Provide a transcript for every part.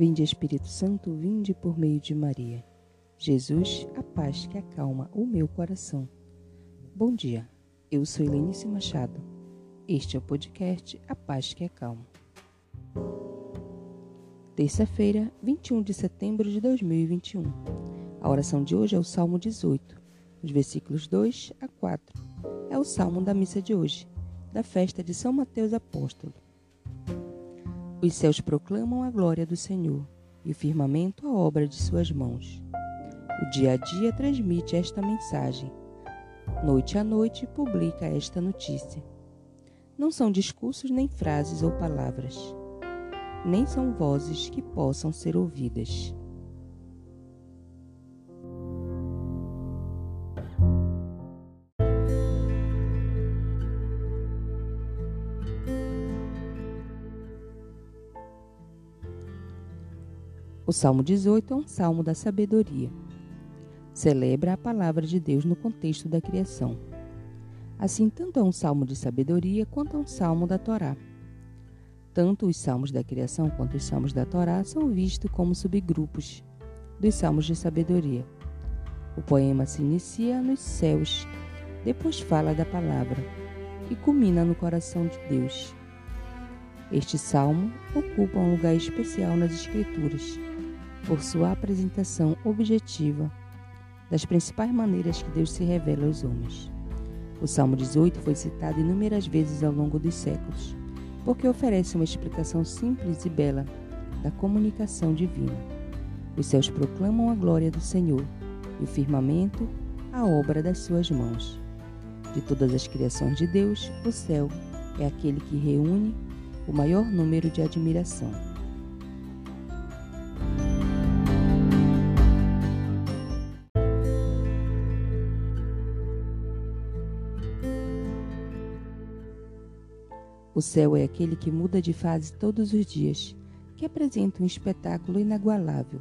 Vinde Espírito Santo, vinde por meio de Maria. Jesus, a paz que acalma o meu coração. Bom dia, eu sou Helenice Machado. Este é o podcast A Paz que Acalma. Terça-feira, 21 de setembro de 2021. A oração de hoje é o Salmo 18, os versículos 2 a 4. É o salmo da missa de hoje, da festa de São Mateus Apóstolo. Os céus proclamam a glória do Senhor e o firmamento a obra de suas mãos. O dia a dia transmite esta mensagem. Noite a noite publica esta notícia. Não são discursos nem frases ou palavras, nem são vozes que possam ser ouvidas. O Salmo 18 é um salmo da sabedoria. Celebra a palavra de Deus no contexto da criação. Assim, tanto é um salmo de sabedoria quanto é um salmo da Torá. Tanto os salmos da criação quanto os salmos da Torá são vistos como subgrupos dos salmos de sabedoria. O poema se inicia nos céus, depois fala da palavra e culmina no coração de Deus. Este salmo ocupa um lugar especial nas Escrituras por sua apresentação objetiva das principais maneiras que Deus se revela aos homens. O Salmo 18 foi citado inúmeras vezes ao longo dos séculos, porque oferece uma explicação simples e bela da comunicação divina. Os céus proclamam a glória do Senhor e o firmamento a obra das suas mãos. De todas as criações de Deus, o céu é aquele que reúne o maior número de admiração. O céu é aquele que muda de fase todos os dias, que apresenta um espetáculo inagualável,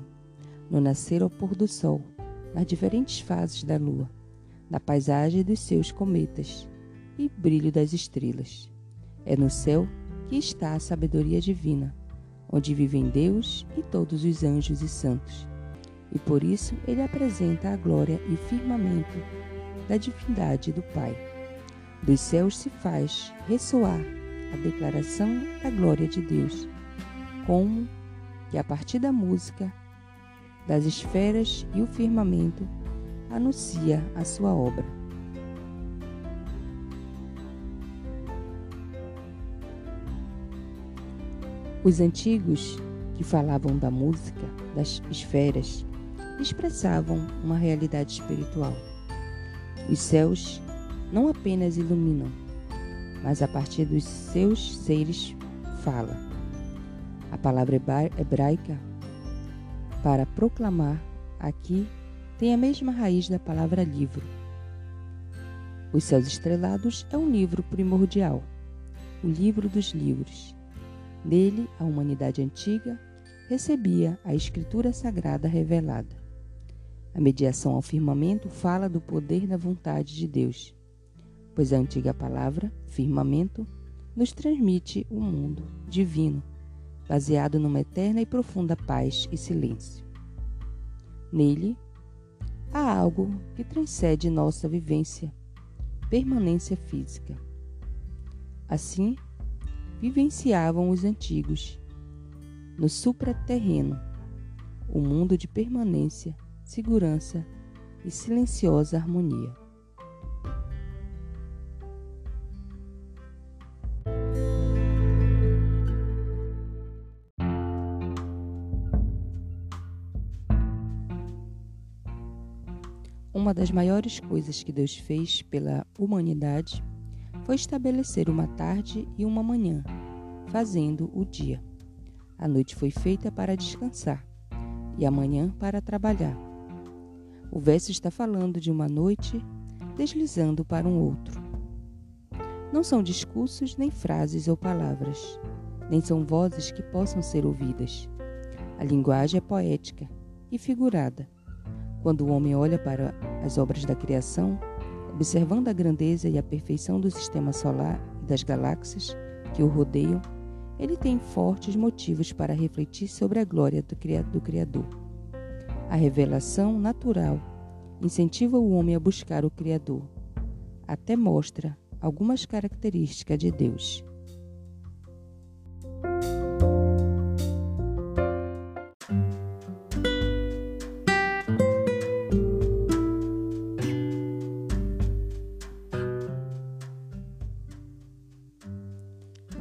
no nascer ao pôr do sol, nas diferentes fases da lua, na paisagem dos seus cometas e brilho das estrelas. É no céu que está a sabedoria divina, onde vivem Deus e todos os anjos e santos. E por isso ele apresenta a glória e firmamento da divindade do Pai. Dos céus se faz ressoar a declaração da glória de Deus, como que a partir da música, das esferas e o firmamento anuncia a sua obra. Os antigos que falavam da música, das esferas, expressavam uma realidade espiritual. Os céus não apenas iluminam, mas a partir dos seus seres fala. A palavra hebraica para proclamar aqui tem a mesma raiz da palavra livro. Os Céus Estrelados é um livro primordial, o livro dos livros. Nele, a humanidade antiga recebia a escritura sagrada revelada. A mediação ao firmamento fala do poder da vontade de Deus pois a antiga palavra, firmamento, nos transmite o um mundo divino, baseado numa eterna e profunda paz e silêncio. Nele, há algo que transcende nossa vivência, permanência física. Assim, vivenciavam os antigos, no supraterreno, o um mundo de permanência, segurança e silenciosa harmonia. Uma das maiores coisas que Deus fez pela humanidade foi estabelecer uma tarde e uma manhã, fazendo o dia. A noite foi feita para descansar e a manhã para trabalhar. O verso está falando de uma noite deslizando para um outro. Não são discursos, nem frases ou palavras, nem são vozes que possam ser ouvidas. A linguagem é poética e figurada quando o homem olha para as obras da criação, observando a grandeza e a perfeição do sistema solar e das galáxias que o rodeiam, ele tem fortes motivos para refletir sobre a glória do Criador. A revelação natural incentiva o homem a buscar o Criador, até mostra algumas características de Deus.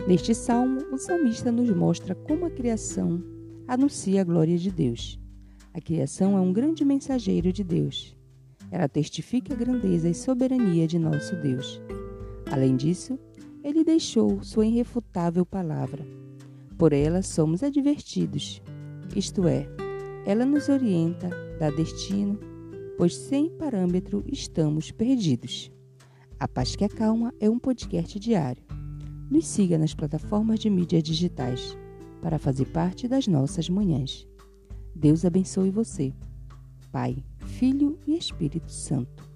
Neste salmo, o salmista nos mostra como a criação anuncia a glória de Deus. A criação é um grande mensageiro de Deus. Ela testifica a grandeza e soberania de nosso Deus. Além disso, ele deixou sua irrefutável palavra. Por ela somos advertidos, isto é, ela nos orienta, dá destino, pois sem parâmetro estamos perdidos. A Paz que Acalma é um podcast diário nos siga nas plataformas de mídias digitais para fazer parte das nossas manhãs. Deus abençoe você. Pai, Filho e Espírito Santo.